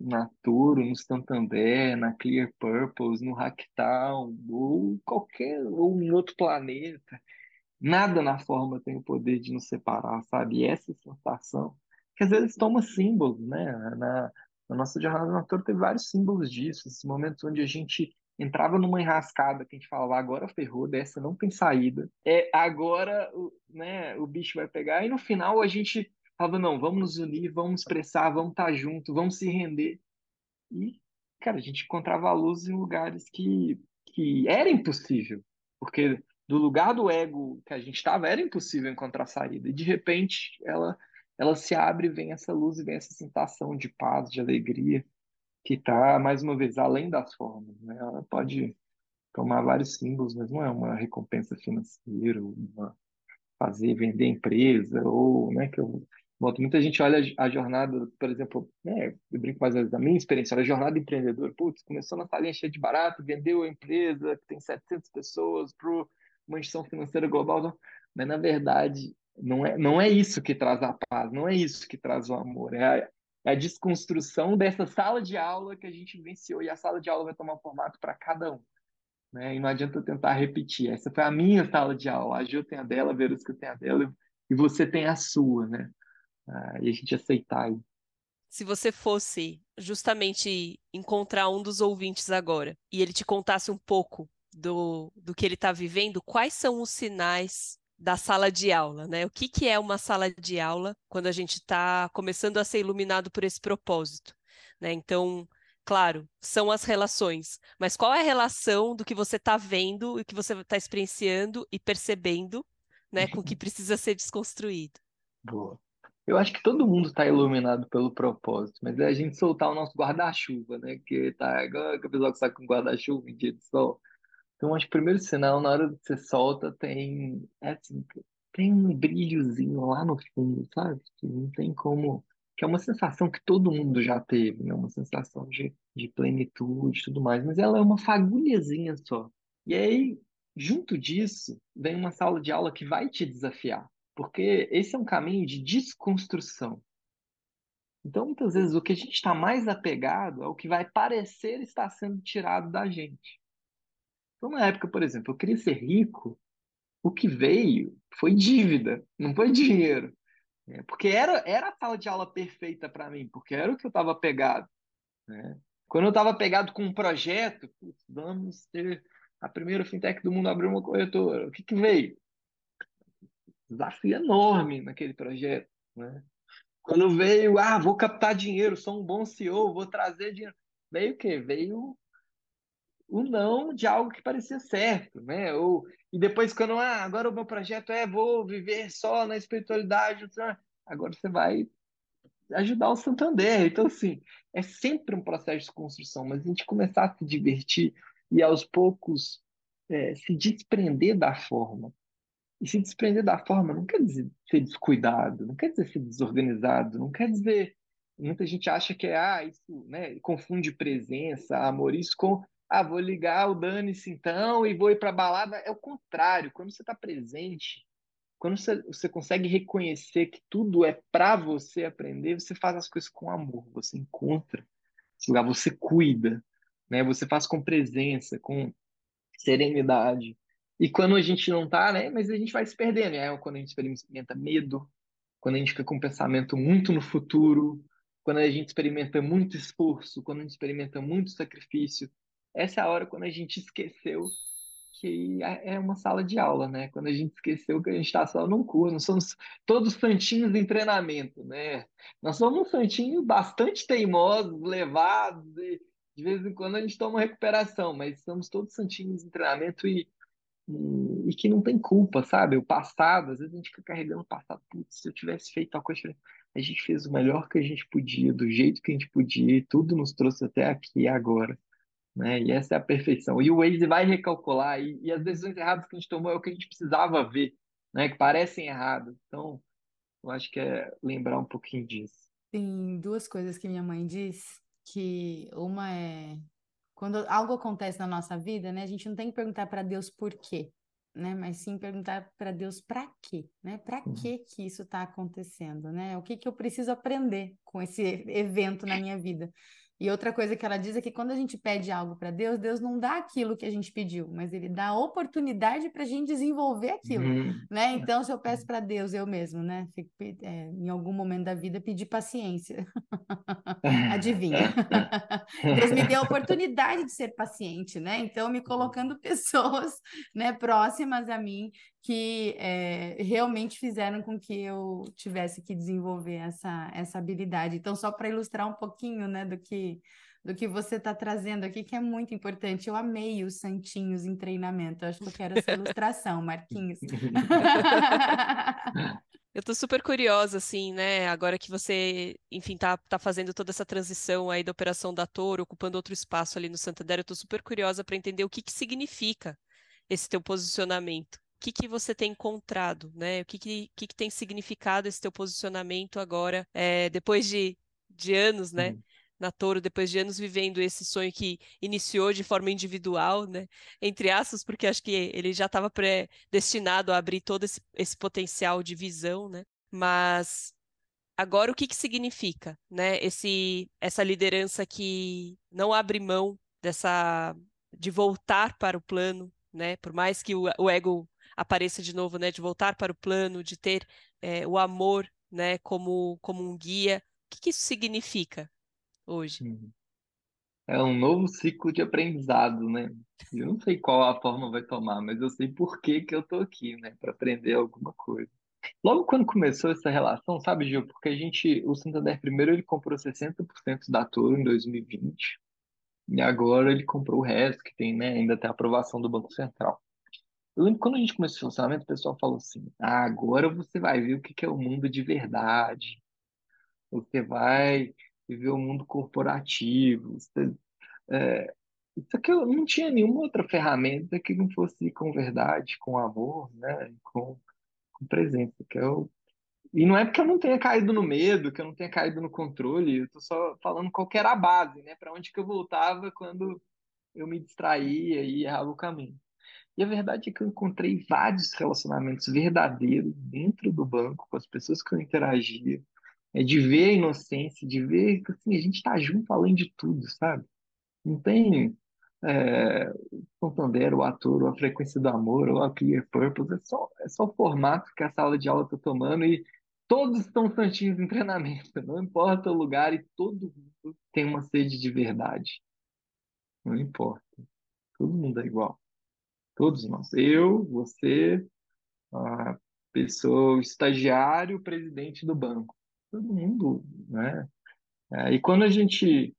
na Turo, no Santander, na Clear Purpose, no Hacktown, ou qualquer, ou em outro planeta. Nada na forma tem o poder de nos separar, sabe? E essa sensação que às vezes toma símbolos, né? Na, na nossa jornada na Toro teve vários símbolos disso, esses momentos onde a gente entrava numa enrascada que a gente falava, agora ferrou, dessa não tem saída. É, agora né, o bicho vai pegar, e no final a gente falava, não, vamos nos unir, vamos expressar, vamos estar junto, vamos se render. E, cara, a gente encontrava a luz em lugares que que era impossível, porque do lugar do ego que a gente estava era impossível encontrar saída. E de repente ela ela se abre, vem essa luz e vem essa sensação de paz, de alegria, que está mais uma vez além das formas. Né? Ela pode tomar vários símbolos, mas não é uma recompensa financeira, uma fazer vender empresa ou, né, que eu Muita gente olha a jornada, por exemplo, né, eu brinco mais vezes da minha experiência, olha a jornada empreendedora, putz, começou na salinha cheia de barato, vendeu a empresa, que tem 700 pessoas para uma instituição financeira global, mas na verdade não é, não é isso que traz a paz, não é isso que traz o amor, é a, é a desconstrução dessa sala de aula que a gente vivenciou e a sala de aula vai tomar um formato para cada um. Né? E não adianta tentar repetir. Essa foi a minha sala de aula. A Gil tem a dela, a Verusca tem a dela e você tem a sua, né? Ah, e a gente aceitar. Se você fosse justamente encontrar um dos ouvintes agora e ele te contasse um pouco do, do que ele está vivendo, quais são os sinais da sala de aula, né? O que, que é uma sala de aula quando a gente está começando a ser iluminado por esse propósito, né? Então, claro, são as relações, mas qual é a relação do que você está vendo e que você está experienciando e percebendo, né, com o que precisa ser desconstruído? Boa. Eu acho que todo mundo está iluminado pelo propósito, mas é a gente soltar o nosso guarda-chuva, né? Que tá igual o pessoal que está com guarda-chuva em dia de sol. Então, acho que o primeiro sinal, na hora que você solta, tem, é assim, tem um brilhozinho lá no fundo, sabe? Que não tem como. Que é uma sensação que todo mundo já teve, né? Uma sensação de, de plenitude e tudo mais, mas ela é uma fagulhazinha só. E aí, junto disso, vem uma sala de aula que vai te desafiar porque esse é um caminho de desconstrução. Então, muitas vezes, o que a gente está mais apegado é o que vai parecer estar sendo tirado da gente. Então, na época, por exemplo, eu queria ser rico, o que veio foi dívida, não foi dinheiro. Né? Porque era, era a sala de aula perfeita para mim, porque era o que eu estava apegado. Né? Quando eu estava apegado com um projeto, vamos ter a primeira fintech do mundo abrir uma corretora, o que, que veio? desafio enorme naquele projeto, né? Quando veio, ah, vou captar dinheiro, sou um bom CEO, vou trazer dinheiro. Veio o quê? Veio o não de algo que parecia certo, né? Ou, e depois, quando, ah, agora o meu projeto é, vou viver só na espiritualidade, agora você vai ajudar o Santander. Então, assim, é sempre um processo de construção, mas a gente começar a se divertir e aos poucos é, se desprender da forma. E se desprender da forma não quer dizer ser descuidado, não quer dizer ser desorganizado, não quer dizer. Muita gente acha que é, ah, isso, né? Confunde presença, amor, isso com, ah, vou ligar o dane-se então e vou ir para balada. É o contrário, quando você está presente, quando você, você consegue reconhecer que tudo é para você aprender, você faz as coisas com amor, você encontra esse lugar, você cuida, né? Você faz com presença, com serenidade. E quando a gente não tá, né? Mas a gente vai se perdendo. É quando a gente experimenta medo, quando a gente fica com um pensamento muito no futuro, quando a gente experimenta muito esforço, quando a gente experimenta muito sacrifício. Essa é a hora quando a gente esqueceu que é, é uma sala de aula, né? Quando a gente esqueceu que a gente está só num curso, nós somos todos santinhos em treinamento, né? Nós somos santinhos bastante teimosos, levados, e de vez em quando a gente toma recuperação, mas somos todos santinhos em treinamento e e, e, que não tem culpa, sabe? O passado, às vezes a gente fica carregando o passado. Putz, se eu tivesse feito tal coisa, a gente fez o melhor que a gente podia, do jeito que a gente podia, e tudo nos trouxe até aqui agora. Né? E essa é a perfeição. E o Waze vai recalcular, e, e as decisões erradas que a gente tomou é o que a gente precisava ver, né? que parecem erradas. Então, eu acho que é lembrar um pouquinho disso. Tem duas coisas que minha mãe diz, que uma é quando algo acontece na nossa vida, né, a gente não tem que perguntar para Deus por quê, né, mas sim perguntar para Deus para quê, né? Para uhum. que que isso está acontecendo, né? O que que eu preciso aprender com esse evento na minha vida? E outra coisa que ela diz é que quando a gente pede algo para Deus, Deus não dá aquilo que a gente pediu, mas Ele dá a oportunidade para a gente desenvolver aquilo, uhum. né? Então, se eu peço para Deus, eu mesmo, né? Fico, é, em algum momento da vida, pedir paciência. Adivinha? Deus me deu a oportunidade de ser paciente, né? Então, me colocando pessoas, né, próximas a mim que é, realmente fizeram com que eu tivesse que desenvolver essa, essa habilidade. Então, só para ilustrar um pouquinho, né, do que do que você está trazendo aqui, que é muito importante. Eu amei os santinhos em treinamento. Eu acho que eu quero essa ilustração, Marquinhos. Eu tô super curiosa, assim, né? Agora que você, enfim, tá, tá fazendo toda essa transição aí da operação da Toro, ocupando outro espaço ali no Santander, eu tô super curiosa para entender o que que significa esse teu posicionamento. O que que você tem encontrado, né? O que que, que, que tem significado esse teu posicionamento agora, é, depois de, de anos, né? Uhum na Toro, depois de anos vivendo esse sonho que iniciou de forma individual, né? Entre aspas, porque acho que ele já estava predestinado a abrir todo esse, esse potencial de visão, né? Mas agora o que, que significa, né? Esse, essa liderança que não abre mão dessa de voltar para o plano, né? Por mais que o, o ego apareça de novo, né? De voltar para o plano, de ter é, o amor, né? Como como um guia. O que, que isso significa hoje? É um novo ciclo de aprendizado, né? Eu não sei qual a forma vai tomar, mas eu sei por que que eu tô aqui, né? Para aprender alguma coisa. Logo quando começou essa relação, sabe, Gil? Porque a gente, o Santander primeiro ele comprou 60% da Toro em 2020 e agora ele comprou o resto que tem, né? Ainda tem a aprovação do Banco Central. Eu lembro que quando a gente começou o funcionamento, o pessoal falou assim: ah, agora você vai ver o que que é o mundo de verdade. Você vai viver o mundo corporativo. Você, é, isso aqui eu não tinha nenhuma outra ferramenta que não fosse com verdade, com amor, né? Com, com presença. Que eu, e não é porque eu não tenha caído no medo, que eu não tenha caído no controle, eu estou só falando qual era a base, né? Para onde que eu voltava quando eu me distraía e errava o caminho. E a verdade é que eu encontrei vários relacionamentos verdadeiros dentro do banco, com as pessoas que eu interagia, é de ver a inocência, de ver que assim, a gente está junto além de tudo, sabe? Não tem é, Santander, o ator, a frequência do amor, ou a clear purpose, é só, é só o formato que a sala de aula está tomando e todos estão santinhos em treinamento, não importa o lugar e todo mundo tem uma sede de verdade. Não importa. Todo mundo é igual. Todos nós. Eu, você, a pessoa, o estagiário, o presidente do banco todo mundo, né? É, e quando a gente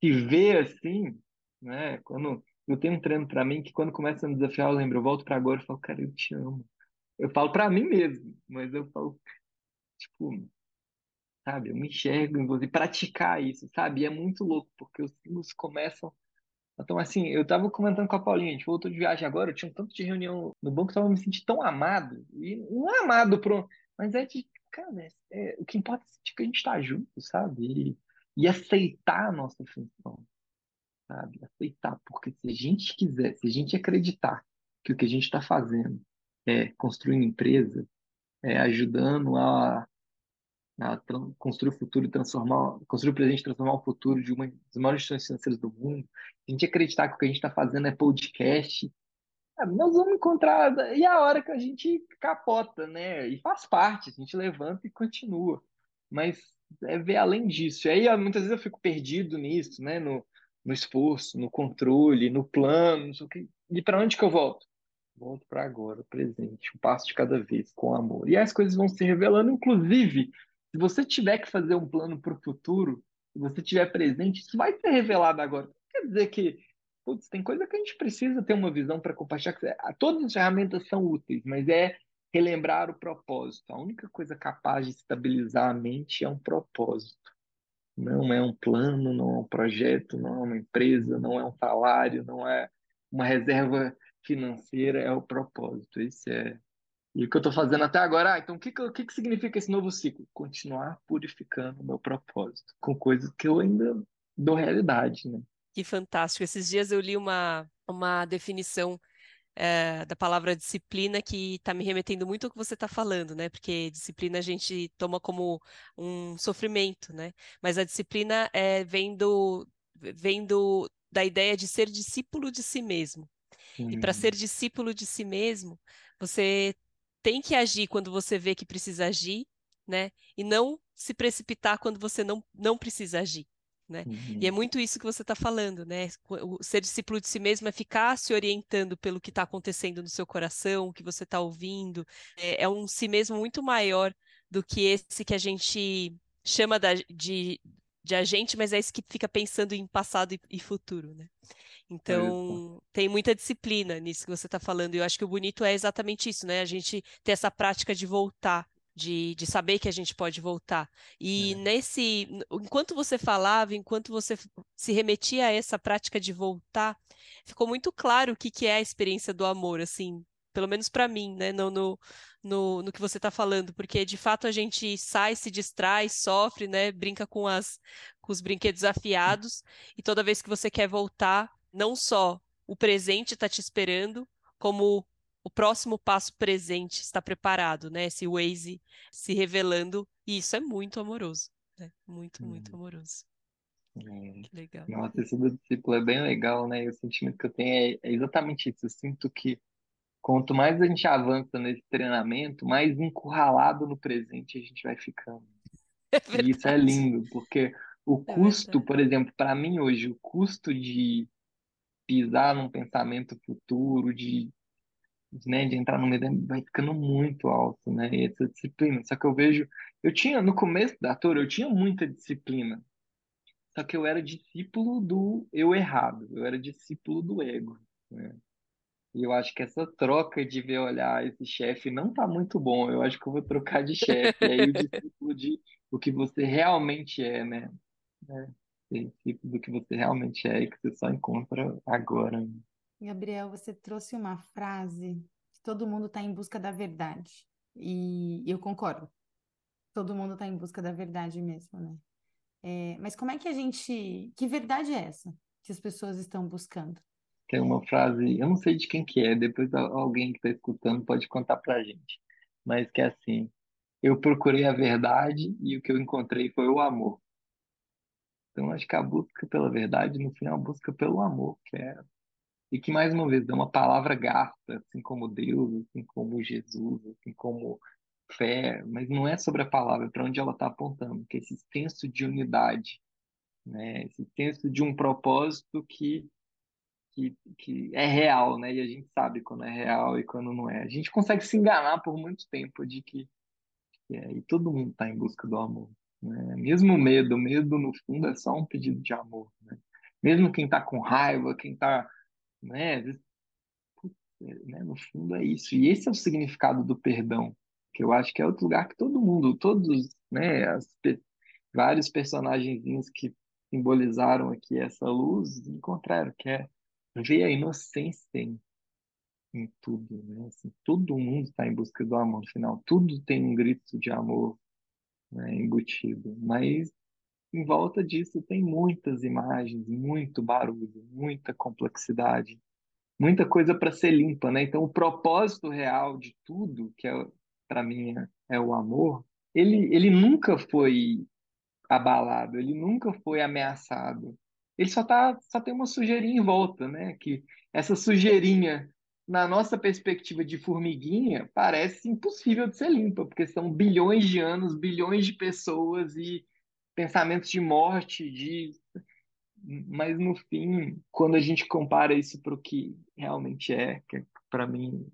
se vê assim, né? Quando eu tenho um treino para mim que quando começa a me desafiar, eu lembro, eu volto para agora e falo, cara, eu te amo. Eu falo para mim mesmo, mas eu falo, tipo, sabe, eu me enxergo em você, praticar isso, sabe? E é muito louco, porque os símbolos começam. Então, assim, eu tava comentando com a Paulinha, a gente voltou de viagem agora, eu tinha um tanto de reunião no banco, eu tava me sentindo tão amado, e não é amado pro, mas é de cara, é, o que importa é que a gente está junto, sabe? E, e aceitar a nossa função, sabe? Aceitar, porque se a gente quiser, se a gente acreditar que o que a gente está fazendo é construindo empresa, é ajudando a, a construir o futuro e transformar, construir o presente e transformar o futuro de uma das maiores instituições financeiras do mundo, a gente acreditar que o que a gente está fazendo é podcast, é, nós vamos encontrar. E a hora que a gente capota, né? E faz parte, a gente levanta e continua. Mas é ver além disso. E aí, muitas vezes eu fico perdido nisso, né? No, no esforço, no controle, no plano, que. E para onde que eu volto? Volto para agora, presente, um passo de cada vez, com amor. E as coisas vão se revelando, inclusive, se você tiver que fazer um plano para o futuro, se você tiver presente, isso vai ser revelado agora. Quer dizer que putz, tem coisa que a gente precisa ter uma visão para compartilhar. Todas as ferramentas são úteis, mas é relembrar o propósito. A única coisa capaz de estabilizar a mente é um propósito. Não é um plano, não é um projeto, não é uma empresa, não é um salário, não é uma reserva financeira, é o propósito. Esse é. E o que eu estou fazendo até agora, ah, então o que, que, que significa esse novo ciclo? Continuar purificando o meu propósito com coisas que eu ainda dou realidade, né? Que fantástico. Esses dias eu li uma, uma definição é, da palavra disciplina que está me remetendo muito ao que você está falando, né? Porque disciplina a gente toma como um sofrimento, né? Mas a disciplina é, vem, do, vem do, da ideia de ser discípulo de si mesmo. E para ser discípulo de si mesmo, você tem que agir quando você vê que precisa agir, né? E não se precipitar quando você não, não precisa agir né? Uhum. E é uhum. muito isso que você está falando, né? O ser discípulo de si mesmo é ficar se orientando pelo que está acontecendo no seu coração, o que você está ouvindo. É, é, um si mesmo muito maior do que esse que a gente chama da, de de agente, mas é esse que fica pensando em passado e, e futuro, né? Então, tem muita disciplina nisso que você está falando. E eu acho que o bonito é exatamente isso, né? A gente ter essa prática de voltar, de, de saber que a gente pode voltar. E é. nesse. Enquanto você falava, enquanto você se remetia a essa prática de voltar, ficou muito claro o que, que é a experiência do amor, assim, pelo menos para mim, né? No, no, no, no que você está falando, porque de fato a gente sai, se distrai, sofre, né? Brinca com, as, com os brinquedos afiados, e toda vez que você quer voltar, não só o presente está te esperando, como o próximo passo presente está preparado, né? Esse Waze se revelando, e isso é muito amoroso, né? Muito, muito hum. amoroso. É. Que legal. Nossa, esse do discípulo é bem legal, né? E o sentimento que eu tenho é, é exatamente isso. Eu sinto que quanto mais a gente avança nesse treinamento, mais encurralado no presente a gente vai ficando. É e isso é lindo, porque o é custo, por exemplo, para mim hoje, o custo de pisar num pensamento futuro, de, né, de entrar no meio, vai ficando muito alto, né? E essa disciplina. Só que eu vejo, eu tinha, no começo da tour, eu tinha muita disciplina. Só que eu era discípulo do eu errado, eu era discípulo do ego, né? E eu acho que essa troca de ver, olhar, esse chefe não tá muito bom, eu acho que eu vou trocar de chefe. Aí o discípulo de o que você realmente é, né? É, discípulo do que você realmente é e que você só encontra agora. Gabriel, você trouxe uma frase que todo mundo está em busca da verdade. E eu concordo. Todo mundo está em busca da verdade mesmo, né? É, mas como é que a gente. Que verdade é essa que as pessoas estão buscando? Tem uma frase, eu não sei de quem que é, depois alguém que está escutando pode contar pra gente. Mas que é assim: eu procurei a verdade e o que eu encontrei foi o amor. Então, acho que a busca pela verdade, no final, a busca pelo amor, que é. E que, mais uma vez, é uma palavra gasta, assim como Deus, assim como Jesus, assim como fé, mas não é sobre a palavra, é para onde ela está apontando, que é esse senso de unidade, né? esse senso de um propósito que, que, que é real, né? E a gente sabe quando é real e quando não é. A gente consegue se enganar por muito tempo de que, que é, e todo mundo está em busca do amor. Né? Mesmo medo, medo no fundo é só um pedido de amor. Né? Mesmo quem está com raiva, quem está né, né, no fundo é isso. E esse é o significado do perdão que eu acho que é outro lugar que todo mundo, todos, né, as, vários personagens que simbolizaram aqui essa luz encontraram, que é ver a inocência em, em tudo, né? Assim, todo mundo está em busca do amor no final, tudo tem um grito de amor né, embutido, mas em volta disso tem muitas imagens, muito barulho, muita complexidade, muita coisa para ser limpa, né? Então o propósito real de tudo, que é para mim é, é o amor, ele, ele nunca foi abalado, ele nunca foi ameaçado. Ele só tá, só tem uma sujeirinha em volta, né? Que essa sujeirinha, na nossa perspectiva de formiguinha, parece impossível de ser limpa, porque são bilhões de anos, bilhões de pessoas e pensamentos de morte, de mas no fim, quando a gente compara isso para o que realmente é, que para mim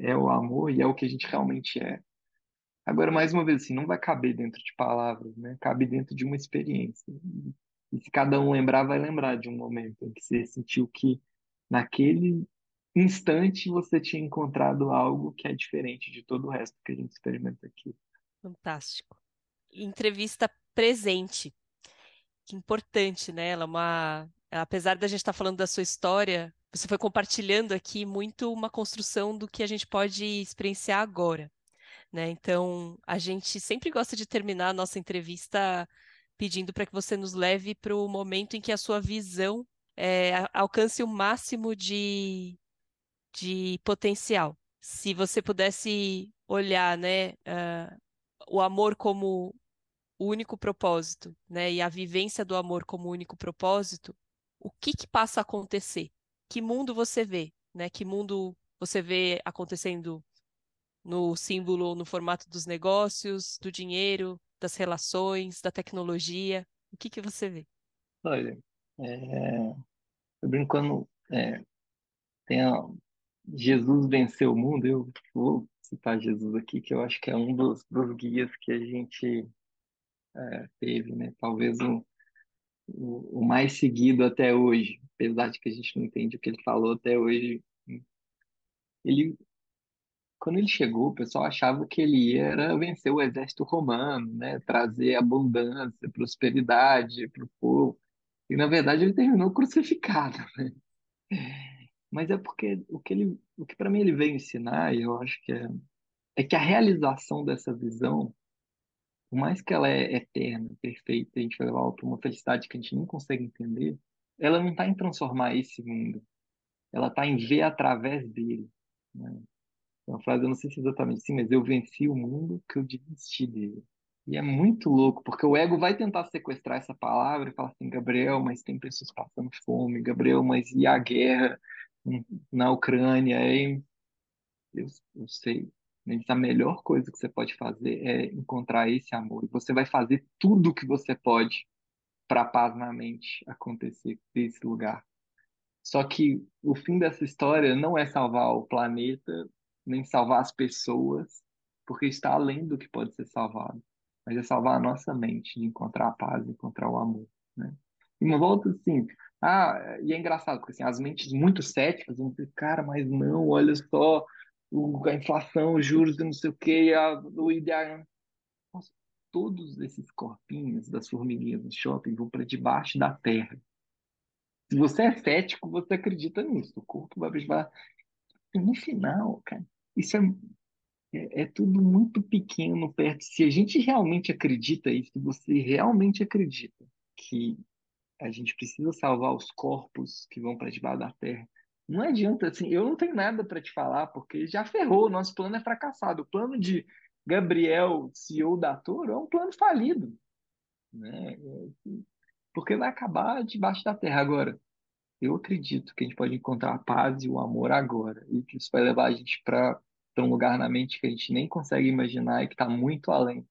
é o amor e é o que a gente realmente é. Agora, mais uma vez, assim, não vai caber dentro de palavras, né? Cabe dentro de uma experiência. E se cada um lembrar, vai lembrar de um momento em que você sentiu que naquele instante você tinha encontrado algo que é diferente de todo o resto que a gente experimenta aqui. Fantástico. Entrevista presente. Que importante, né? Ela é uma. Apesar da gente estar falando da sua história, você foi compartilhando aqui muito uma construção do que a gente pode experienciar agora. Né? Então, a gente sempre gosta de terminar a nossa entrevista pedindo para que você nos leve para o momento em que a sua visão é, alcance o máximo de, de potencial. Se você pudesse olhar né, uh, o amor como o único propósito, né, e a vivência do amor como único propósito, o que, que passa a acontecer? que mundo você vê, né? Que mundo você vê acontecendo no símbolo, no formato dos negócios, do dinheiro, das relações, da tecnologia? O que que você vê? Olha, é, eu brincando, é, tem a, Jesus venceu o mundo, eu vou citar Jesus aqui, que eu acho que é um dos, dos guias que a gente é, teve, né? Talvez o, o, o, mais seguido até hoje, apesar de que a gente não entende o que ele falou até hoje. Ele, quando ele chegou, o pessoal achava que ele ia era vencer o exército romano, né? Trazer abundância, prosperidade para o povo. E na verdade ele terminou crucificado, né? Mas é porque o que ele, o que para mim ele veio ensinar, e eu acho que é, é que a realização dessa visão, por mais que ela é eterna, perfeita, a gente vai levar para uma felicidade que a gente não consegue entender, ela não está em transformar esse mundo, ela está em ver através dele. Né? Uma frase, eu não sei se é exatamente assim, mas eu venci o mundo que eu desisti dele. E é muito louco, porque o ego vai tentar sequestrar essa palavra e falar assim, Gabriel, mas tem pessoas passando fome, Gabriel, mas e a guerra na Ucrânia? E eu, eu sei, mas a melhor coisa que você pode fazer é encontrar esse amor. E você vai fazer tudo o que você pode para a paz na mente acontecer desse lugar. Só que o fim dessa história não é salvar o planeta, nem salvar as pessoas, porque está além do que pode ser salvado mas é salvar a nossa mente, de encontrar a paz, de encontrar o amor, né? E uma volta assim, ah, e é engraçado, porque assim, as mentes muito céticas vão dizer, cara, mas não, olha só, a inflação, os juros não sei o que, a, o ideal. Nossa, todos esses corpinhos das formiguinhas do shopping vão para debaixo da terra. Se você é cético, você acredita nisso. O corpo vai para No final, cara, isso é é, é, tudo muito pequeno perto. Se a gente realmente acredita isso, se você realmente acredita que a gente precisa salvar os corpos que vão para debaixo da terra, não adianta assim. Eu não tenho nada para te falar porque já ferrou. Nosso plano é fracassado. O plano de Gabriel, CEO da Toro, é um plano falido, né? Porque vai acabar debaixo da terra agora. Eu acredito que a gente pode encontrar a paz e o amor agora e que isso vai levar a gente para para um lugar na mente que a gente nem consegue imaginar e que está muito além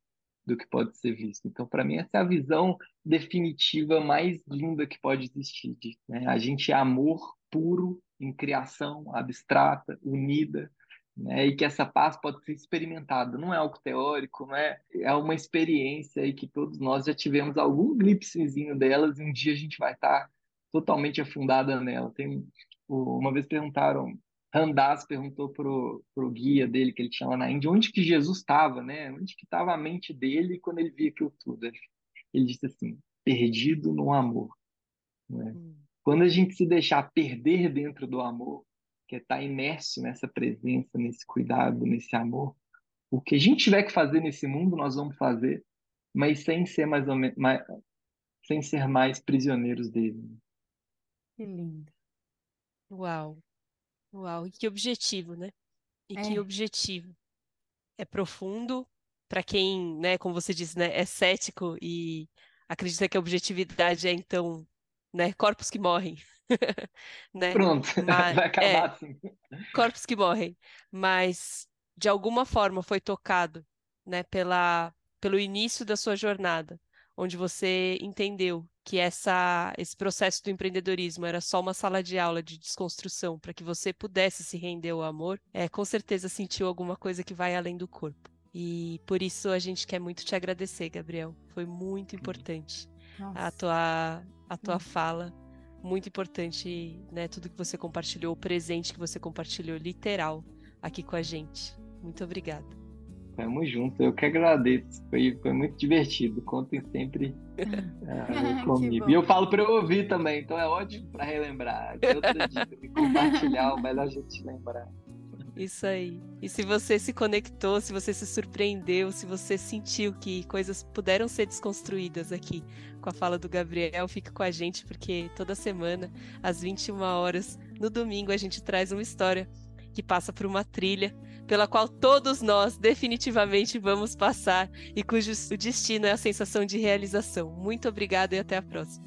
do que pode ser visto. Então, para mim, essa é a visão definitiva mais linda que pode existir. Né? A gente é amor puro em criação abstrata, unida, né? e que essa paz pode ser experimentada. Não é algo teórico, não é, é uma experiência e que todos nós já tivemos algum glimpsezinho delas e um dia a gente vai estar tá totalmente afundada nela. Tem, uma vez perguntaram Randas perguntou pro, pro guia dele que ele tinha lá na Índia onde que Jesus estava, né? Onde que estava a mente dele quando ele via aquilo tudo. Ele disse assim, perdido no amor. Né? Hum. Quando a gente se deixar perder dentro do amor, que é estar tá imerso nessa presença, nesse cuidado, nesse amor, o que a gente tiver que fazer nesse mundo, nós vamos fazer, mas sem ser mais, ou mais sem ser mais prisioneiros dele. Que lindo. Uau. Uau, e que objetivo, né? E que É. objetivo. É profundo para quem, né, como você disse, né, é cético e acredita que a objetividade é então, né, corpos que morrem, né? Pronto, Mas vai é, acabar assim. corpos que morrem, mas de alguma forma foi tocado, né, pela pelo início da sua jornada, onde você entendeu que essa, esse processo do empreendedorismo era só uma sala de aula de desconstrução para que você pudesse se render ao amor, é, com certeza sentiu alguma coisa que vai além do corpo. E por isso a gente quer muito te agradecer, Gabriel. Foi muito importante a tua, a tua fala. Muito importante, né? Tudo que você compartilhou, o presente que você compartilhou, literal, aqui com a gente. Muito obrigada. Tamo junto, eu que agradeço. Foi, foi muito divertido. Contem sempre uh, comigo. E eu falo para eu ouvir também, então é ótimo para relembrar. De compartilhar, o melhor a gente lembrar. Isso aí. E se você se conectou, se você se surpreendeu, se você sentiu que coisas puderam ser desconstruídas aqui com a fala do Gabriel, fica com a gente, porque toda semana, às 21 horas, no domingo, a gente traz uma história que passa por uma trilha pela qual todos nós definitivamente vamos passar e cujo destino é a sensação de realização. Muito obrigada e até a próxima.